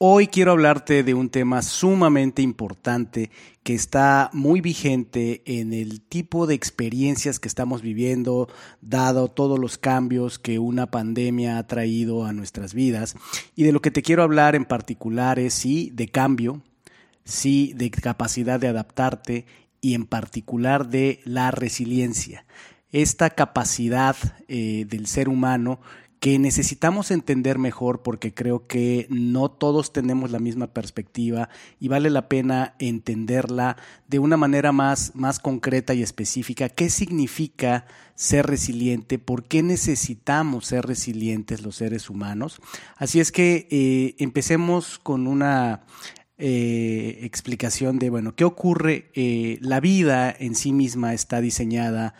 Hoy quiero hablarte de un tema sumamente importante que está muy vigente en el tipo de experiencias que estamos viviendo, dado todos los cambios que una pandemia ha traído a nuestras vidas. Y de lo que te quiero hablar en particular es sí de cambio, sí de capacidad de adaptarte y en particular de la resiliencia. Esta capacidad eh, del ser humano que necesitamos entender mejor porque creo que no todos tenemos la misma perspectiva y vale la pena entenderla de una manera más, más concreta y específica. ¿Qué significa ser resiliente? ¿Por qué necesitamos ser resilientes los seres humanos? Así es que eh, empecemos con una eh, explicación de, bueno, ¿qué ocurre? Eh, la vida en sí misma está diseñada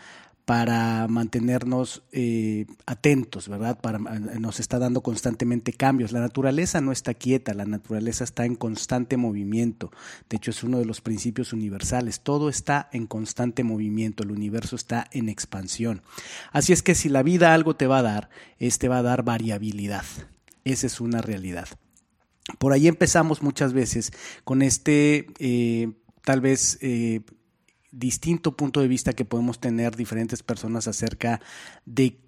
para mantenernos eh, atentos, ¿verdad? Para, nos está dando constantemente cambios. La naturaleza no está quieta, la naturaleza está en constante movimiento. De hecho, es uno de los principios universales. Todo está en constante movimiento, el universo está en expansión. Así es que si la vida algo te va a dar, este va a dar variabilidad. Esa es una realidad. Por ahí empezamos muchas veces con este, eh, tal vez, eh, distinto punto de vista que podemos tener diferentes personas acerca de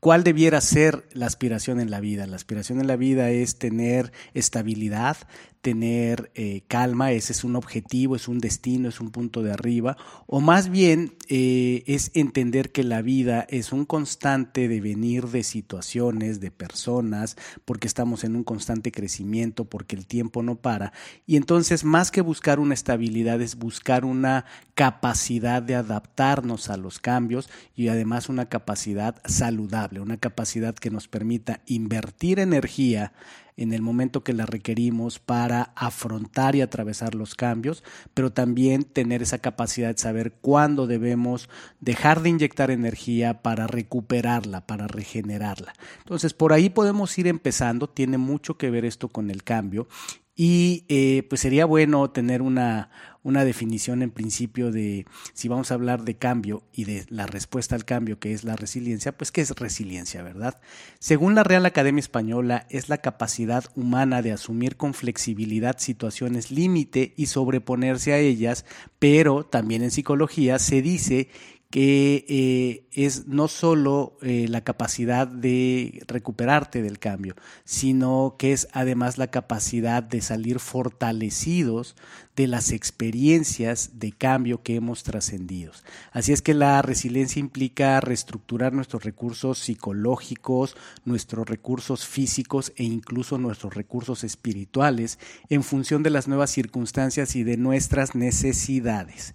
cuál debiera ser la aspiración en la vida. La aspiración en la vida es tener estabilidad, tener eh, calma, ese es un objetivo, es un destino, es un punto de arriba, o más bien eh, es entender que la vida es un constante devenir de situaciones, de personas, porque estamos en un constante crecimiento, porque el tiempo no para, y entonces más que buscar una estabilidad es buscar una capacidad de adaptarnos a los cambios y además una capacidad saludable, una capacidad que nos permita invertir energía, en el momento que la requerimos para afrontar y atravesar los cambios, pero también tener esa capacidad de saber cuándo debemos dejar de inyectar energía para recuperarla, para regenerarla. Entonces, por ahí podemos ir empezando, tiene mucho que ver esto con el cambio y eh, pues sería bueno tener una, una definición en principio de si vamos a hablar de cambio y de la respuesta al cambio que es la resiliencia, pues ¿qué es resiliencia, verdad? Según la Real Academia Española, es la capacidad humana de asumir con flexibilidad situaciones límite y sobreponerse a ellas, pero también en psicología se dice que eh, es no solo eh, la capacidad de recuperarte del cambio, sino que es además la capacidad de salir fortalecidos de las experiencias de cambio que hemos trascendido. Así es que la resiliencia implica reestructurar nuestros recursos psicológicos, nuestros recursos físicos e incluso nuestros recursos espirituales en función de las nuevas circunstancias y de nuestras necesidades.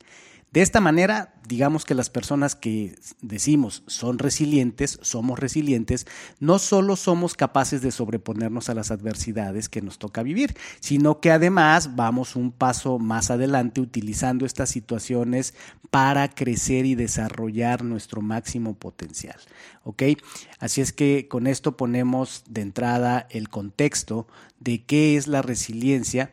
De esta manera, digamos que las personas que decimos son resilientes, somos resilientes, no solo somos capaces de sobreponernos a las adversidades que nos toca vivir, sino que además vamos un paso más adelante utilizando estas situaciones para crecer y desarrollar nuestro máximo potencial. ¿Ok? Así es que con esto ponemos de entrada el contexto de qué es la resiliencia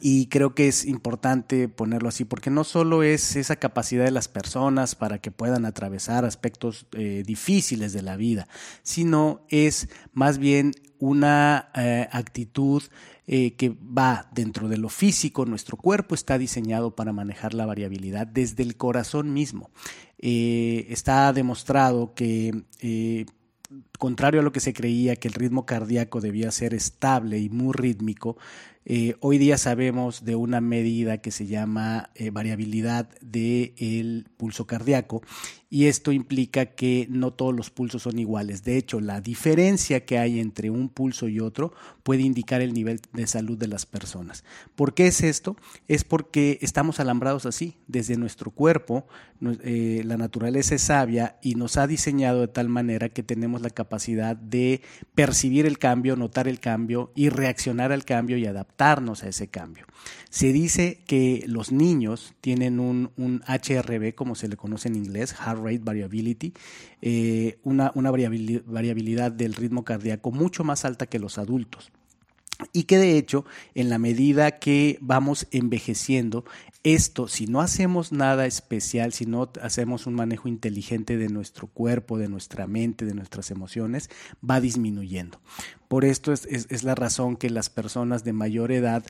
y creo que es importante ponerlo así, porque no solo es esa capacidad de las personas para que puedan atravesar aspectos eh, difíciles de la vida, sino es más bien una eh, actitud eh, que va dentro de lo físico. Nuestro cuerpo está diseñado para manejar la variabilidad desde el corazón mismo. está demostrado que contrario a lo que se creía que el ritmo cardíaco debía ser estable y muy rítmico, Eh, hoy día sabemos de una medida que se llama eh, variabilidad del pulso cardíaco y esto implica que no todos los pulsos son iguales. De hecho, la diferencia que hay entre un pulso y otro puede indicar el nivel de salud de las personas. ¿Por qué es esto? Es porque estamos alambrados así. Desde nuestro cuerpo, eh, la naturaleza es sabia y nos ha diseñado de tal manera que tenemos la capacidad de percibir el cambio, notar el cambio y reaccionar al cambio y adaptarnos a ese cambio. Se dice que los niños tienen un, un HRV, como se le conoce en inglés, Heart Rate Variability, eh, una, una variabilidad del ritmo cardíaco mucho más alta que los adultos y que de hecho en la medida que vamos envejeciendo, esto si no hacemos nada especial, si no hacemos un manejo inteligente de nuestro cuerpo, de nuestra mente, de nuestras emociones, va disminuyendo. Por esto es, es la razón que las personas de mayor edad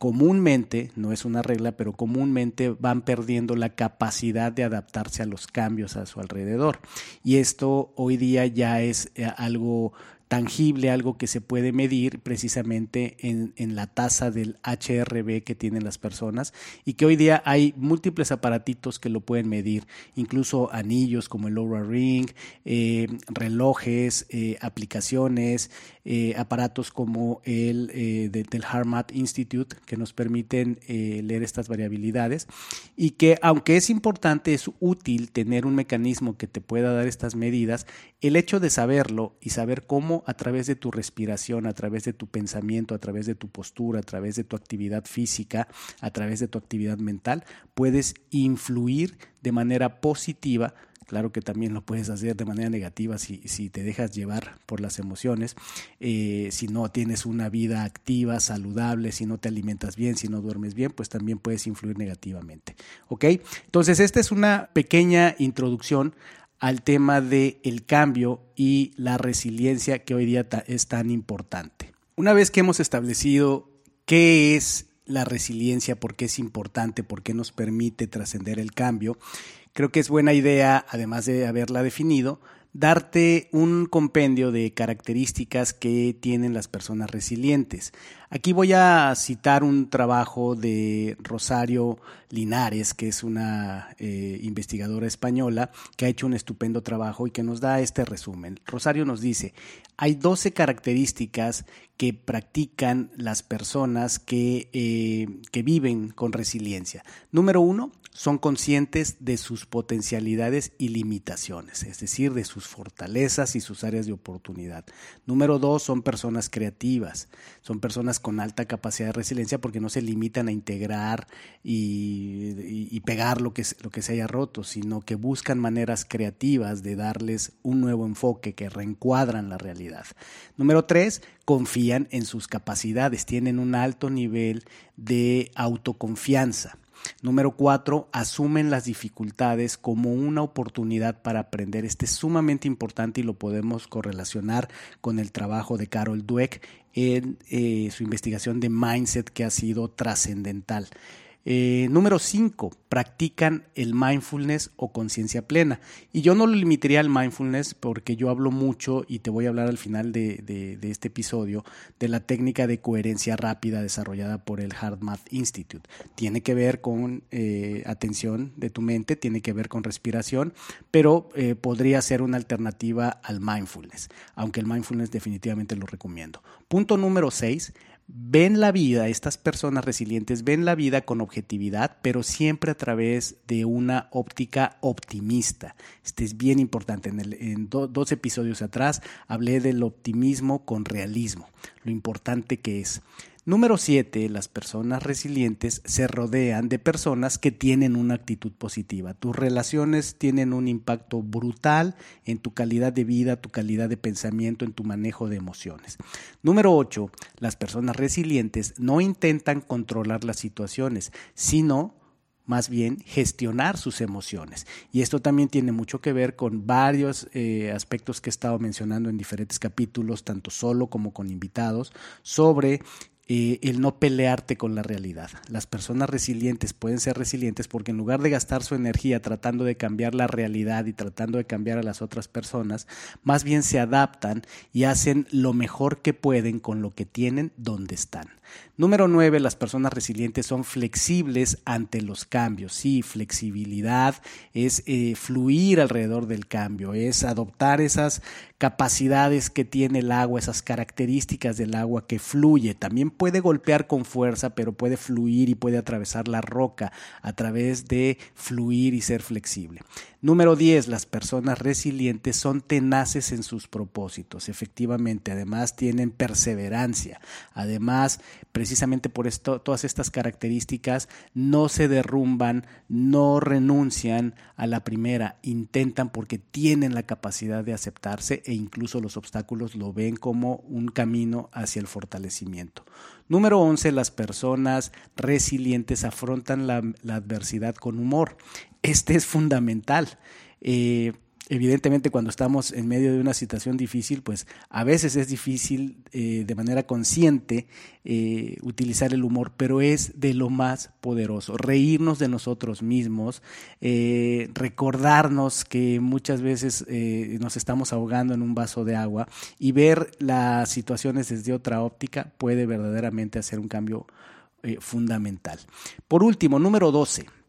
comúnmente, no es una regla, pero comúnmente van perdiendo la capacidad de adaptarse a los cambios a su alrededor. Y esto hoy día ya es eh, algo tangible, algo que se puede medir precisamente en, en, la tasa del HRB que tienen las personas y que hoy día hay múltiples aparatitos que lo pueden medir, incluso anillos como el Oura Ring, eh, relojes, eh, aplicaciones, eh, aparatos como el del HeartMath Institute que nos permiten leer estas variabilidades y que aunque es importante, es útil tener un mecanismo que te pueda dar estas medidas, el hecho de saberlo y saber cómo a través de tu respiración, a través de tu pensamiento, a través de tu postura, a través de tu actividad física, a través de tu actividad mental, puedes influir de manera positiva Claro que también lo puedes hacer de manera negativa si, te dejas llevar por las emociones, eh, si no tienes una vida activa, saludable, si no te alimentas bien, si no duermes bien, pues también puedes influir negativamente. ¿Ok? Entonces, esta es una pequeña introducción al tema del el cambio y la resiliencia que hoy día es tan importante. Una vez que hemos establecido qué es la resiliencia, por qué es importante, por qué nos permite trascender el cambio, creo que es buena idea, además de haberla definido, darte un compendio de características que tienen las personas resilientes. Aquí voy a citar un trabajo de Rosario Linares, que es una eh, investigadora española que ha hecho un estupendo trabajo y que nos da este resumen. Rosario nos dice, hay 12 características que practican las personas que, eh, que viven con resiliencia. Número uno, son conscientes de sus potencialidades y limitaciones, es decir, de sus fortalezas y sus áreas de oportunidad. Número dos, son personas creativas, son personas con alta capacidad de resiliencia porque no se limitan a integrar y, pegar lo que, lo que se haya roto, sino que buscan maneras creativas de darles un nuevo enfoque que reencuadran la realidad. Número tres, confían en sus capacidades, tienen un alto nivel de autoconfianza. Número cuatro, asumen las dificultades como una oportunidad para aprender. Este es sumamente importante y lo podemos correlacionar con el trabajo de Carol Dweck en eh, su investigación de mindset que ha sido trascendental. Eh, número 5, practican el mindfulness o conciencia plena. Y yo no lo limitaría al mindfulness porque yo hablo mucho y te voy a hablar al final de, este episodio de la técnica de coherencia rápida desarrollada por el HeartMath Institute. Tiene que ver con eh, atención de tu mente, tiene que ver con respiración, pero eh, podría ser una alternativa al mindfulness, aunque el mindfulness definitivamente lo recomiendo. Punto número 6, ven la vida, estas personas resilientes ven la vida con objetividad, pero siempre a través de una óptica optimista. Este es bien importante. En, dos episodios atrás hablé del optimismo con realismo, lo importante que es. Número 7. Las personas resilientes se rodean de personas que tienen una actitud positiva. Tus relaciones tienen un impacto brutal en tu calidad de vida, tu calidad de pensamiento, en tu manejo de emociones. Número 8. Las personas resilientes no intentan controlar las situaciones, sino más bien gestionar sus emociones. Y esto también tiene mucho que ver con varios eh, aspectos que he estado mencionando en diferentes capítulos, tanto solo como con invitados, sobre eh, el no pelearte con la realidad. Las personas resilientes pueden ser resilientes porque en lugar de gastar su energía tratando de cambiar la realidad y tratando de cambiar a las otras personas, más bien se adaptan y hacen lo mejor que pueden con lo que tienen donde están. Número nueve, las personas resilientes son flexibles ante los cambios. Sí, flexibilidad es eh, fluir alrededor del cambio, es adoptar esas capacidades que tiene el agua, esas características del agua que fluye. También puede golpear con fuerza, pero puede fluir y puede atravesar la roca a través de fluir y ser flexible. Número 10. Las personas resilientes son tenaces en sus propósitos. Efectivamente, además tienen perseverancia. Además, precisamente por esto, todas estas características no se derrumban, no renuncian a la primera, intentan porque tienen la capacidad de aceptarse e incluso los obstáculos lo ven como un camino hacia el fortalecimiento. Número 11. Las personas resilientes afrontan la, adversidad con humor este es fundamental. Eh, evidentemente cuando estamos en medio de una situación difícil, pues a veces es difícil eh, de manera consciente eh, utilizar el humor, pero es de lo más poderoso. Reírnos de nosotros mismos, recordarnos que muchas veces nos estamos ahogando en un vaso de agua y ver las situaciones desde otra óptica puede verdaderamente hacer un cambio fundamental. Por último, número 12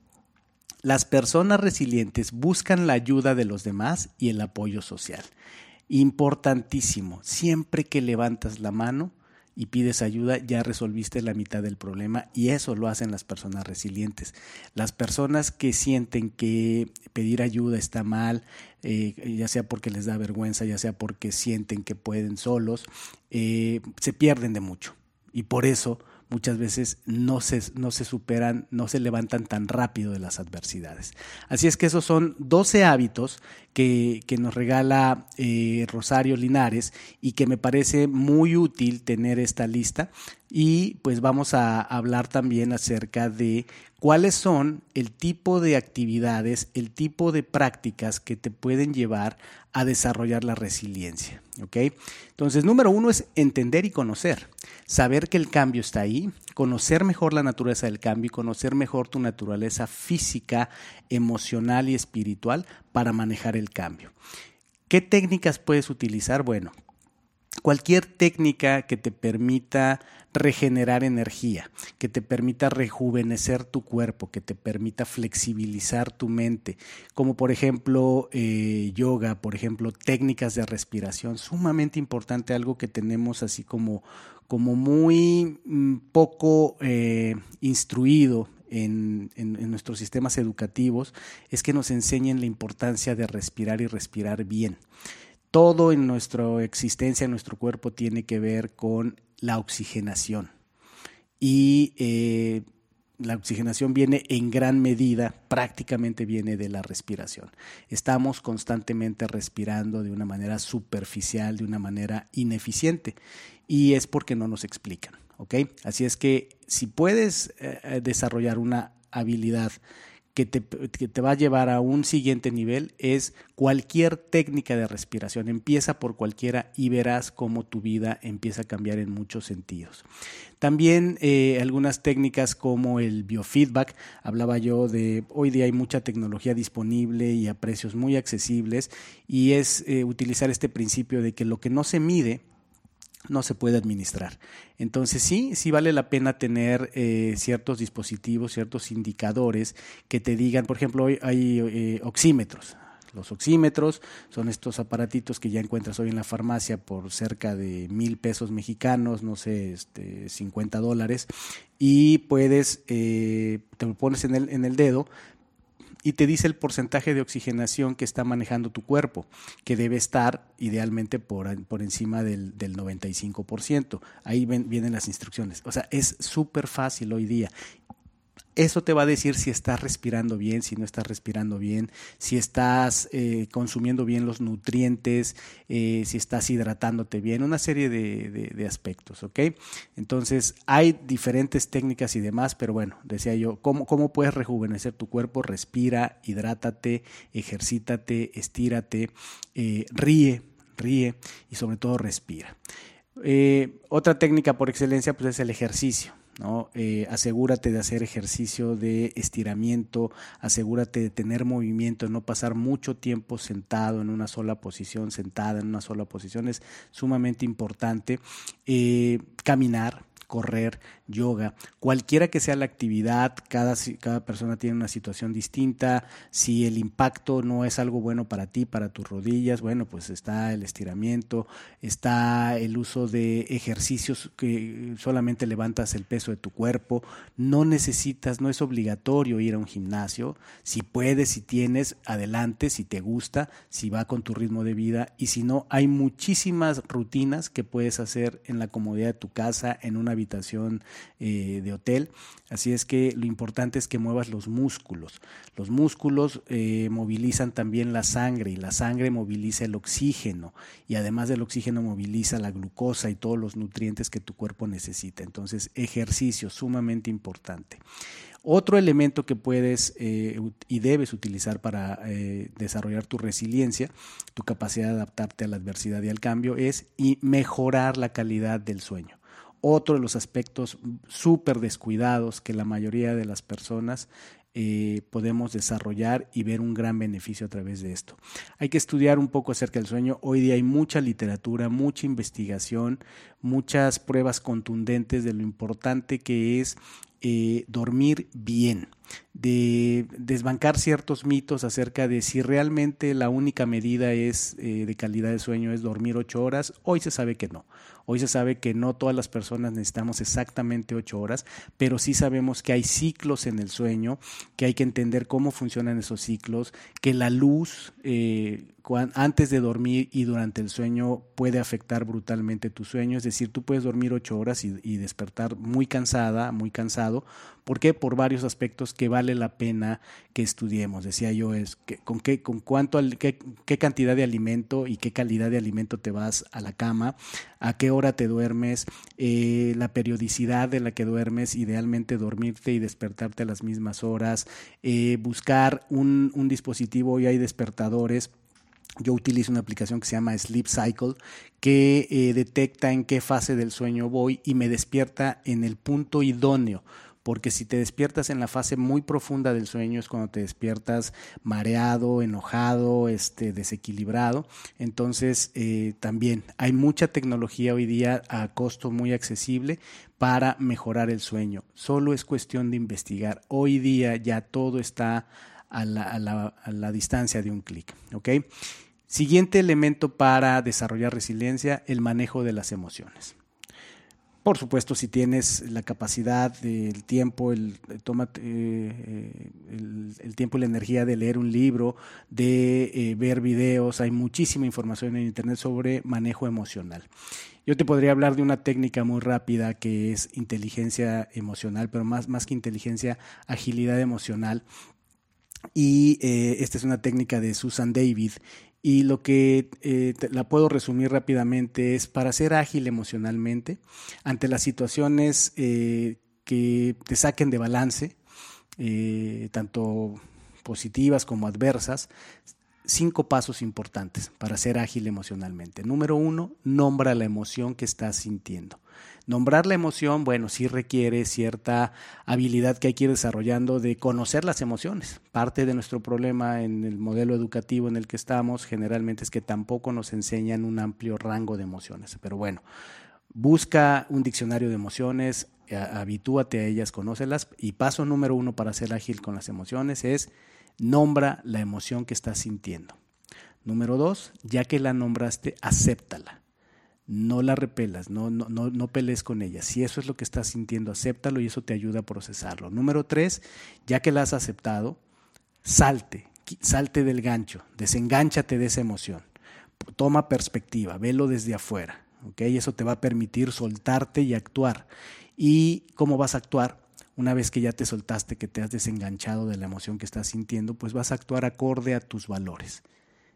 las personas resilientes buscan la ayuda de los demás y el apoyo social. Importantísimo, siempre que levantas la mano y pides ayuda, ya resolviste la mitad del problema y eso lo hacen las personas resilientes. Las personas que sienten que pedir ayuda está mal, eh, ya sea porque les da vergüenza, ya sea porque sienten que pueden solos, eh, se pierden de mucho. Y por eso muchas veces no se, no se superan, no se levantan tan rápido de las adversidades. Así es que esos son 12 hábitos que, nos regala eh, Rosario Linares y que me parece muy útil tener esta lista. Y pues vamos a hablar también acerca de cuáles son el tipo de actividades, el tipo de prácticas que te pueden llevar a desarrollar la resiliencia. ¿ok? Entonces, número uno es entender y conocer, saber que el cambio está ahí, conocer mejor la naturaleza del cambio y conocer mejor tu naturaleza física, emocional y espiritual para manejar el cambio. ¿Qué técnicas puedes utilizar? Bueno, cualquier técnica que te permita regenerar energía, que te permita rejuvenecer tu cuerpo, que te permita flexibilizar tu mente, como por ejemplo eh, yoga, por ejemplo técnicas de respiración, sumamente importante, algo que tenemos así como, como muy mm, poco eh, instruido en, nuestros sistemas educativos es que nos enseñen la importancia de respirar y respirar bien. Todo en nuestra existencia, en nuestro cuerpo, tiene que ver con la oxigenación. Y eh, la oxigenación viene en gran medida, prácticamente viene de la respiración. Estamos constantemente respirando de una manera superficial, de una manera ineficiente, y es porque no nos explican. ¿ok? Así es que si puedes eh, desarrollar una habilidad que te, que te, va a llevar a un siguiente nivel es cualquier técnica de respiración. Empieza por cualquiera y verás cómo tu vida empieza a cambiar en muchos sentidos. También eh, algunas técnicas como el biofeedback. Hablaba yo de hoy día hay mucha tecnología disponible y a precios muy accesibles y es eh, utilizar este principio de que lo que no se mide no se puede administrar. Entonces sí, sí vale la pena tener eh, ciertos dispositivos, ciertos indicadores que te digan, por ejemplo, hoy hay eh, oxímetros. Los oxímetros son estos aparatitos que ya encuentras hoy en la farmacia por cerca de mil pesos mexicanos, no sé, este, 50 dólares, y puedes, eh, te lo pones en el, en el dedo, y te dice el porcentaje de oxigenación que está manejando tu cuerpo, que debe estar idealmente por, por encima del, del 95%. Ahí vienen las instrucciones. O sea, es súper fácil hoy día eso te va a decir si estás respirando bien, si no estás respirando bien, si estás eh, consumiendo bien los nutrientes, eh, si estás hidratándote bien, una serie de, aspectos, ¿ok? Entonces, hay diferentes técnicas y demás, pero bueno, decía yo, ¿cómo, cómo puedes rejuvenecer tu cuerpo? Respira, hidrátate, ejercítate, estírate, eh, ríe, ríe y sobre todo respira. Otra técnica por excelencia pues, es el ejercicio. ¿No? Eh, asegúrate de hacer ejercicio de estiramiento, asegúrate de tener movimiento, no pasar mucho tiempo sentado en una sola posición, sentada en una sola posición, es sumamente importante. Eh, caminar, correr, yoga, cualquiera que sea la actividad, cada, cada persona tiene una situación distinta, si el impacto no es algo bueno para ti, para tus rodillas, bueno, pues está el estiramiento, está el uso de ejercicios que solamente levantas el peso de tu cuerpo, no necesitas, no es obligatorio ir a un gimnasio, si puedes, si tienes, adelante, si te gusta, si va con tu ritmo de vida. Y si no, hay muchísimas rutinas que puedes hacer en la comodidad de tu casa, en una habitación eh, de hotel. Así es que lo importante es que muevas los músculos. Los músculos eh, movilizan también la sangre y la sangre moviliza el oxígeno y además del oxígeno moviliza la glucosa y todos los nutrientes que tu cuerpo necesita. Entonces, ejercicio sumamente importante. Otro elemento que puedes eh, y debes utilizar para desarrollar tu resiliencia, tu capacidad de adaptarte a la adversidad y al cambio, es y mejorar la calidad del sueño otro de los aspectos súper descuidados que la mayoría de las personas eh, podemos desarrollar y ver un gran beneficio a través de esto. Hay que estudiar un poco acerca del sueño. Hoy día hay mucha literatura, mucha investigación, muchas pruebas contundentes de lo importante que es eh, dormir bien, de desbancar ciertos mitos acerca de si realmente la única medida es eh, de calidad de sueño es dormir ocho horas. Hoy se sabe que no. Hoy se sabe que no todas las personas necesitamos exactamente ocho horas, pero sí sabemos que hay ciclos en el sueño, que hay que entender cómo funcionan esos ciclos, que la luz eh, antes de dormir y durante el sueño puede afectar brutalmente tu sueño. Es decir, tú puedes dormir ocho horas y, despertar muy cansada, muy cansado. ¿Por qué? Por varios aspectos que vale la pena que estudiemos. Decía yo, es con, qué, con cuánto, qué, cantidad de alimento y qué calidad de alimento te vas a la cama, a qué hora te duermes, eh, la periodicidad de la que duermes, idealmente dormirte y despertarte a las mismas horas, eh, buscar un, dispositivo, y hay despertadores yo utilizo una aplicación que se llama Sleep Cycle que eh, detecta en qué fase del sueño voy y me despierta en el punto idóneo porque si te despiertas en la fase muy profunda del sueño es cuando te despiertas mareado, enojado, este, desequilibrado. Entonces, eh, también hay mucha tecnología hoy día a costo muy accesible para mejorar el sueño. Solo es cuestión de investigar. Hoy día ya todo está a la, distancia de un clic. Siguiente elemento para desarrollar resiliencia, el manejo de las emociones. Por supuesto, si tienes la capacidad, el tiempo, el, eh, el, tiempo y la energía de leer un libro, de eh, ver videos, hay muchísima información en Internet sobre manejo emocional. Yo te podría hablar de una técnica muy rápida que es inteligencia emocional, pero más, más que inteligencia, agilidad emocional, y eh, esta es una técnica de Susan David. Y lo que eh, la puedo resumir rápidamente es para ser ágil emocionalmente ante las situaciones eh, que te saquen de balance, tanto positivas como adversas, cinco pasos importantes para ser ágil emocionalmente. Número uno, nombra la emoción que estás sintiendo. Nombrar la emoción, bueno, sí requiere cierta habilidad que hay que ir desarrollando de conocer las emociones. Parte de nuestro problema en el modelo educativo en el que estamos generalmente es que tampoco nos enseñan un amplio rango de emociones. Pero bueno, busca un diccionario de emociones, habitúate a ellas, conócelas. Y paso número uno para ser ágil con las emociones es nombra la emoción que estás sintiendo. Número dos, ya que la nombraste, acéptala no la repelas, no, no, no, no pelees con ella. Si eso es lo que estás sintiendo, acéptalo y eso te ayuda a procesarlo. Número tres, ya que la has aceptado, salte, salte del gancho, desengánchate de esa emoción. Toma perspectiva, velo desde afuera. ¿okay? Eso te va a permitir soltarte y actuar. ¿Y cómo vas a actuar? Una vez que ya te soltaste, que te has desenganchado de la emoción que estás sintiendo, pues vas a actuar acorde a tus valores.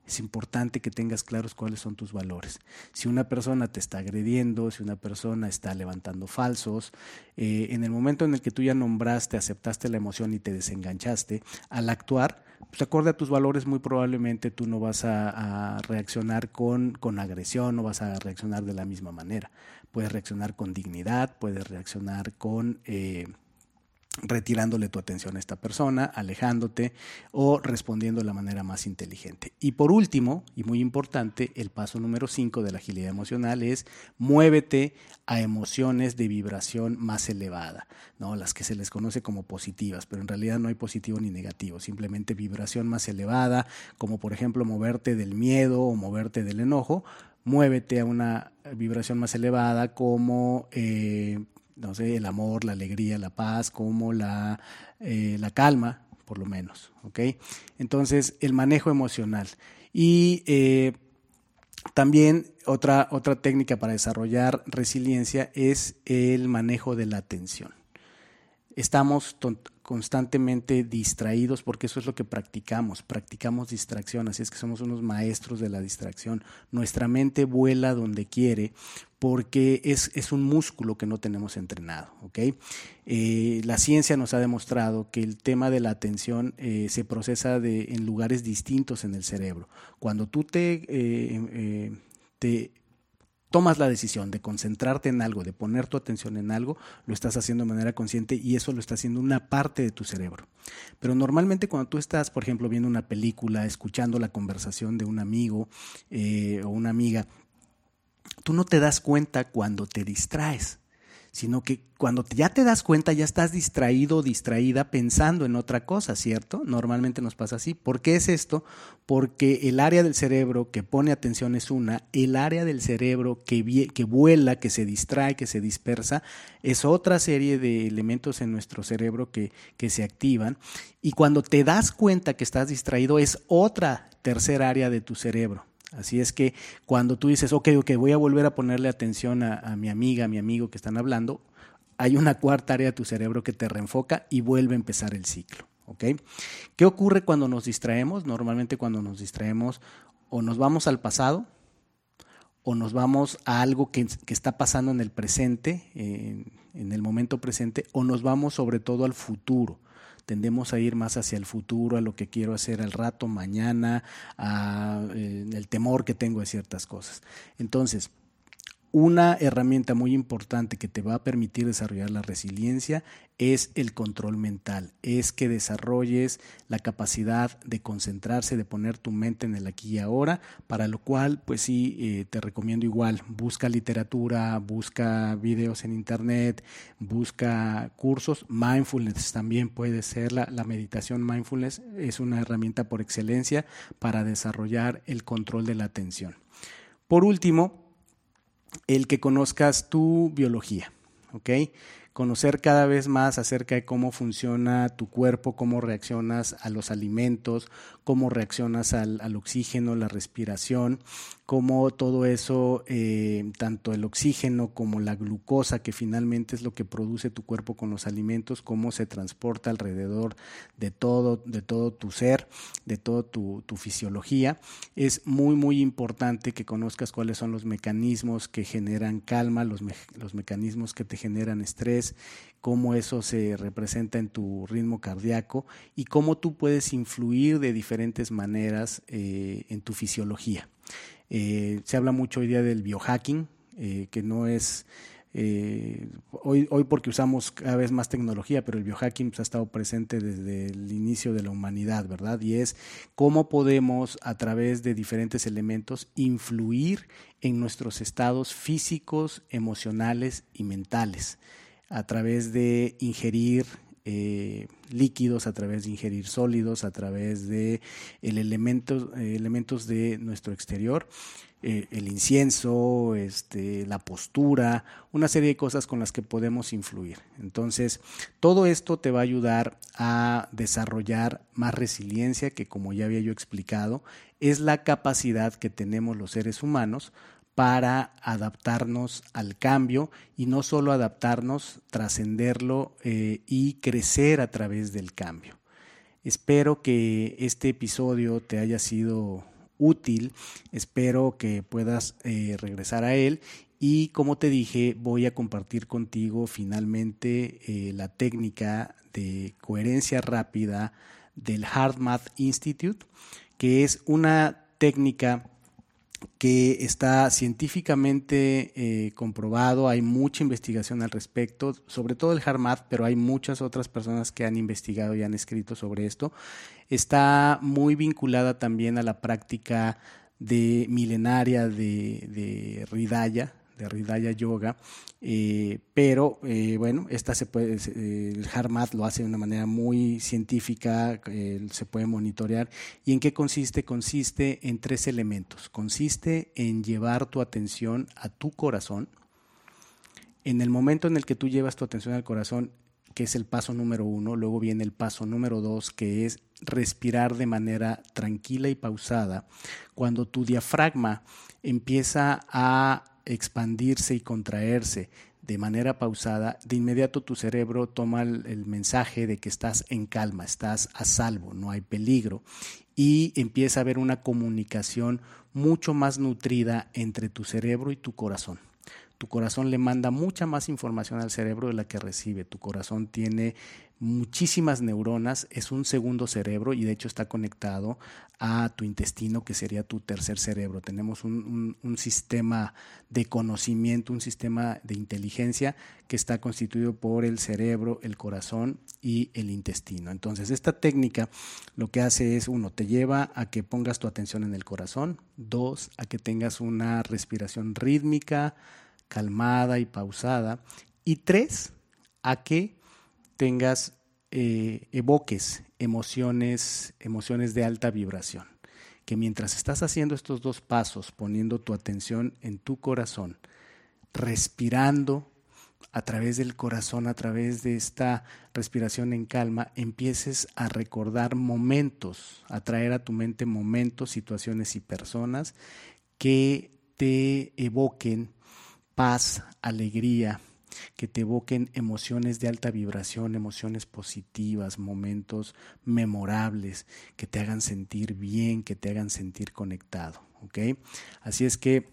Es importante que tengas claros cuáles son tus valores. Si una persona te está agrediendo, si una persona está levantando falsos, eh, en el momento en el que tú ya nombraste, aceptaste la emoción y te desenganchaste, al actuar, pues acorde a tus valores, muy probablemente tú no vas a, reaccionar con, con, agresión, no vas a reaccionar de la misma manera. Puedes reaccionar con dignidad, puedes reaccionar con... Eh, retirándole tu atención a esta persona, alejándote o respondiendo de la manera más inteligente. Y por último, y muy importante, el paso número 5 de la agilidad emocional es muévete a emociones de vibración más elevada, ¿no? las que se les conoce como positivas, pero en realidad no hay positivo ni negativo, simplemente vibración más elevada, como por ejemplo moverte del miedo o moverte del enojo, muévete a una vibración más elevada como... Eh, no sé, el amor, la alegría, la paz, como la, eh, la calma, por lo menos. Entonces, el manejo emocional. Y eh, también otra, otra técnica para desarrollar resiliencia es el manejo de la atención. Estamos constantemente distraídos porque eso es lo que practicamos, practicamos distracción, así es que somos unos maestros de la distracción. Nuestra mente vuela donde quiere porque es, es un músculo que no tenemos entrenado. ¿okay? Eh, la ciencia nos ha demostrado que el tema de la atención eh, se procesa de, en lugares distintos en el cerebro. Cuando tú te, eh, te tomas la decisión de concentrarte en algo, de poner tu atención en algo, lo estás haciendo de manera consciente y eso lo está haciendo una parte de tu cerebro. Pero normalmente cuando tú estás, por ejemplo, viendo una película, escuchando la conversación de un amigo eh, o una amiga, tú no te das cuenta cuando te distraes sino que cuando ya te das cuenta ya estás distraído o distraída pensando en otra cosa, ¿cierto? Normalmente nos pasa así. ¿Por qué es esto? Porque el área del cerebro que pone atención es una, el área del cerebro que, que vuela, que se distrae, que se dispersa, es otra serie de elementos en nuestro cerebro que, que se activan. Y cuando te das cuenta que estás distraído es otra tercera área de tu cerebro. Así es que cuando tú dices, ok, ok, voy a volver a ponerle atención a, mi amiga, a mi amigo que están hablando, hay una cuarta área de tu cerebro que te reenfoca y vuelve a empezar el ciclo. ¿ok? ¿Qué ocurre cuando nos distraemos? Normalmente cuando nos distraemos o nos vamos al pasado o nos vamos a algo que, está pasando en el presente, en el momento presente, o nos vamos sobre todo al futuro tendemos a ir más hacia el futuro, a lo que quiero hacer al rato, mañana, a eh, el temor que tengo de ciertas cosas. Entonces, una herramienta muy importante que te va a permitir desarrollar la resiliencia es el control mental, es que desarrolles la capacidad de concentrarse, de poner tu mente en el aquí y ahora, para lo cual, pues sí, eh, te recomiendo igual, busca literatura, busca videos en internet, busca cursos, mindfulness también puede ser, la, la meditación. Mindfulness es una herramienta por excelencia para desarrollar el control de la atención. Por último, el que conozcas tu biología, ¿ok? Conocer cada vez más acerca de cómo funciona tu cuerpo, cómo reaccionas a los alimentos, cómo reaccionas al, al oxígeno, la respiración, cómo todo eso, eh, tanto el oxígeno como la glucosa, que finalmente es lo que produce tu cuerpo con los alimentos, cómo se transporta alrededor de todo, de todo tu ser, de toda tu, fisiología. Es muy, muy importante que conozcas cuáles son los mecanismos que generan calma, los, mecanismos que te generan estrés, cómo eso se representa en tu ritmo cardíaco y cómo tú puedes influir de diferentes maneras eh, en tu fisiología. Eh, se habla mucho hoy día del biohacking, eh, que no es eh, hoy, hoy porque usamos cada vez más tecnología, pero el biohacking pues, ha estado presente desde el inicio de la humanidad, ¿verdad? Y es cómo podemos a través de diferentes elementos influir en nuestros estados físicos, emocionales y mentales, a través de ingerir eh, líquidos, a través de ingerir sólidos, a través de el elementos, de nuestro exterior, eh, el incienso, este, la postura, una serie de cosas con las que podemos influir. Entonces, todo esto te va a ayudar a desarrollar más resiliencia, que como ya había yo explicado, es la capacidad que tenemos los seres humanos para adaptarnos al cambio y no solo adaptarnos, trascenderlo eh, y crecer a través del cambio. Espero que este episodio te haya sido útil. Espero que puedas eh, regresar a él. Y como te dije, voy a compartir contigo finalmente eh, la técnica de coherencia rápida del Hard Math Institute, que es una técnica que está científicamente eh, comprobado, hay mucha investigación al respecto, sobre todo el HARMAT, pero hay muchas otras personas que han investigado y han escrito sobre esto. Está muy vinculada también a la práctica de milenaria de, de Ridaya, de Ridaya Yoga, eh, pero eh, bueno, esta se puede, el HARMAT lo hace de una manera muy científica, eh, se puede monitorear. ¿Y en qué consiste? Consiste en tres elementos. Consiste en llevar tu atención a tu corazón. En el momento en el que tú llevas tu atención al corazón, que es el paso número uno, luego viene el paso número dos, que es respirar de manera tranquila y pausada. Cuando tu diafragma empieza a expandirse y contraerse de manera pausada, de inmediato tu cerebro toma el, mensaje de que estás en calma, estás a salvo, no hay peligro y empieza a haber una comunicación mucho más nutrida entre tu cerebro y tu corazón. Tu corazón le manda mucha más información al cerebro de la que recibe. Tu corazón tiene muchísimas neuronas, es un segundo cerebro y de hecho está conectado a tu intestino, que sería tu tercer cerebro. Tenemos un, sistema de conocimiento, un sistema de inteligencia que está constituido por el cerebro, el corazón y el intestino. Entonces, esta técnica lo que hace es, uno, te lleva a que pongas tu atención en el corazón, dos, a que tengas una respiración rítmica, calmada y pausada, y tres, a que tengas, eh, evoques emociones, emociones de alta vibración. Que mientras estás haciendo estos dos pasos, poniendo tu atención en tu corazón, respirando a través del corazón, a través de esta respiración en calma, empieces a recordar momentos, a traer a tu mente momentos, situaciones y personas que te evoquen paz, alegría, que te evoquen emociones de alta vibración, emociones positivas, momentos memorables, que te hagan sentir bien, que te hagan sentir conectado. Así es que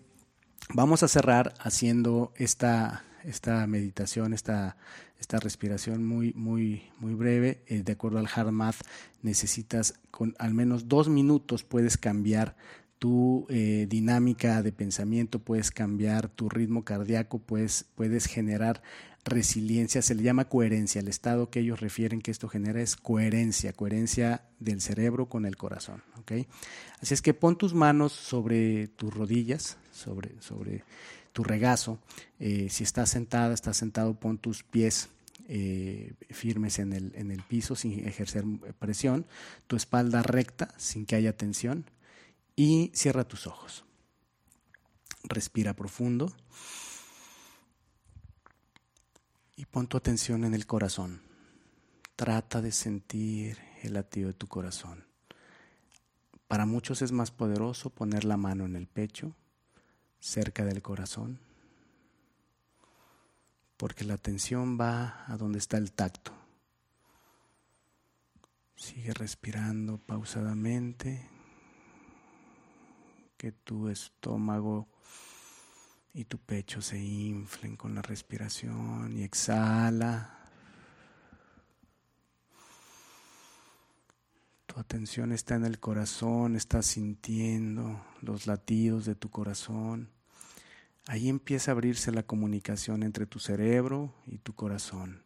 vamos a cerrar haciendo esta, esta meditación, esta, esta respiración muy, muy, muy breve. Eh, de acuerdo al hard math, necesitas con al menos dos minutos puedes cambiar tu eh, dinámica de pensamiento, puedes cambiar tu ritmo cardíaco, puedes, puedes generar resiliencia, se le llama coherencia. El estado que ellos refieren que esto genera es coherencia, coherencia del cerebro con el corazón. ¿okay? Así es que pon tus manos sobre tus rodillas, sobre, sobre tu regazo. Eh, si estás sentada, estás sentado, pon tus pies eh, firmes en el, en el piso sin ejercer presión, tu espalda recta sin que haya tensión y cierra tus ojos. Respira profundo y pon tu atención en el corazón. Trata de sentir el latido de tu corazón. Para muchos es más poderoso poner la mano en el pecho, cerca del corazón, porque la atención va a donde está el tacto. Sigue respirando pausadamente que tu estómago y tu pecho se inflen con la respiración y exhala. Tu atención está en el corazón, estás sintiendo los latidos de tu corazón. Ahí empieza a abrirse la comunicación entre tu cerebro y tu corazón.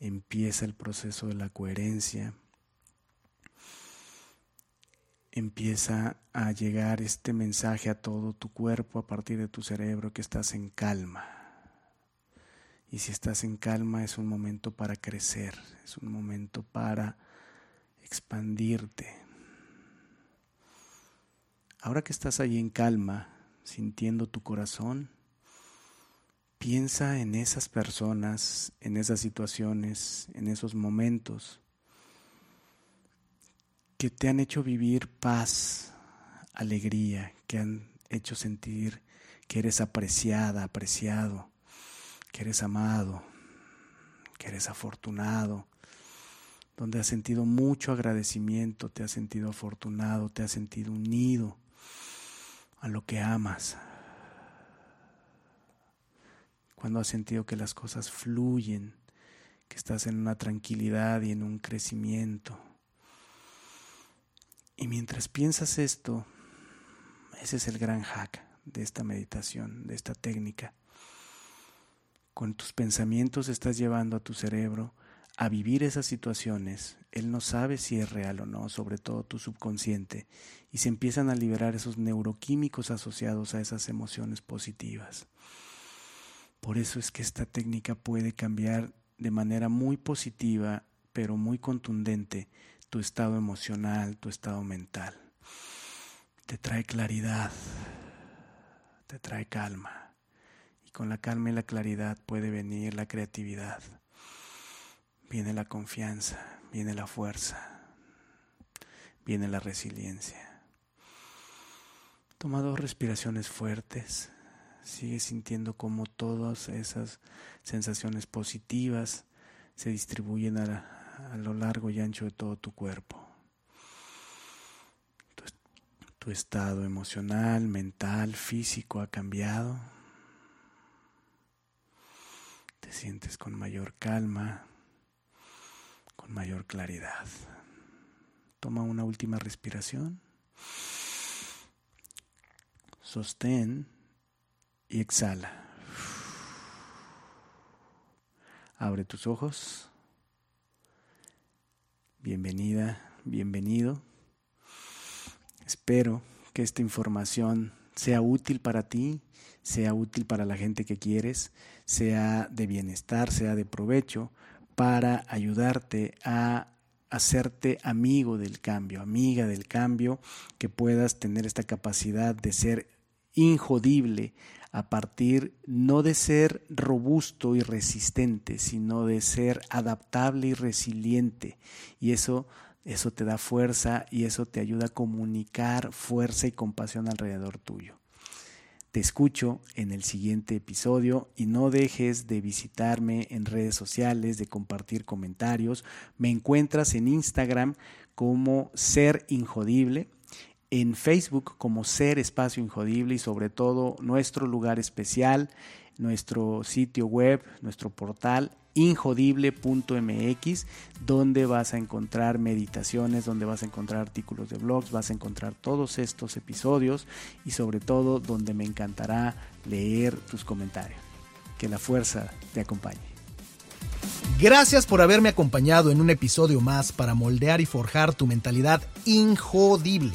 Empieza el proceso de la coherencia empieza a llegar este mensaje a todo tu cuerpo a partir de tu cerebro que estás en calma. Y si estás en calma es un momento para crecer, es un momento para expandirte. Ahora que estás ahí en calma, sintiendo tu corazón, piensa en esas personas, en esas situaciones, en esos momentos que te han hecho vivir paz, alegría, que han hecho sentir que eres apreciada, apreciado, que eres amado, que eres afortunado, donde has sentido mucho agradecimiento, te has sentido afortunado, te has sentido unido, a lo que amas. Cuando has sentido que las cosas fluyen, que estás en una tranquilidad y en un crecimiento. Y mientras piensas esto, ese es el gran hack de esta meditación, de esta técnica. Con tus pensamientos estás llevando a tu cerebro a vivir esas situaciones. Él no sabe si es real o no, sobre todo tu subconsciente, y se empiezan a liberar esos neuroquímicos asociados a esas emociones positivas. Por eso es que esta técnica puede cambiar de manera muy positiva, pero muy contundente, tu estado emocional, tu estado mental. Te trae claridad, te trae calma. Y con la calma y la claridad puede venir la creatividad, viene la confianza, viene la fuerza, viene la resiliencia. Toma dos respiraciones fuertes, sigue sintiendo como todas esas sensaciones positivas se distribuyen a, a lo largo y ancho de todo tu cuerpo. Tu estado emocional, mental, físico ha cambiado. Te sientes con mayor calma, con mayor claridad. Toma una última respiración. Sostén y exhala. Abre tus ojos. Bienvenida, bienvenido. Espero que esta información sea útil para ti, sea útil para la gente que quieres, sea de bienestar, sea de provecho, para ayudarte a hacerte amigo del cambio, amiga del cambio, que puedas tener esta capacidad de ser injodible a partir no de ser robusto y resistente, sino de ser adaptable y resiliente. Y eso eso te da fuerza y eso te ayuda a comunicar fuerza y compasión alrededor tuyo. Te escucho en el siguiente episodio y no dejes de visitarme en redes sociales, de compartir comentarios. Me encuentras en Instagram como Ser Injodible, en Facebook como Ser Espacio Injodible y sobre todo nuestro lugar especial, nuestro sitio web, nuestro portal injodible.mx, donde vas a encontrar meditaciones, donde vas a encontrar artículos de blogs, vas a encontrar todos estos episodios y sobre todo donde me encantará leer tus comentarios. Que la fuerza te acompañe. Gracias por haberme acompañado en un episodio más para moldear y forjar tu mentalidad injodible.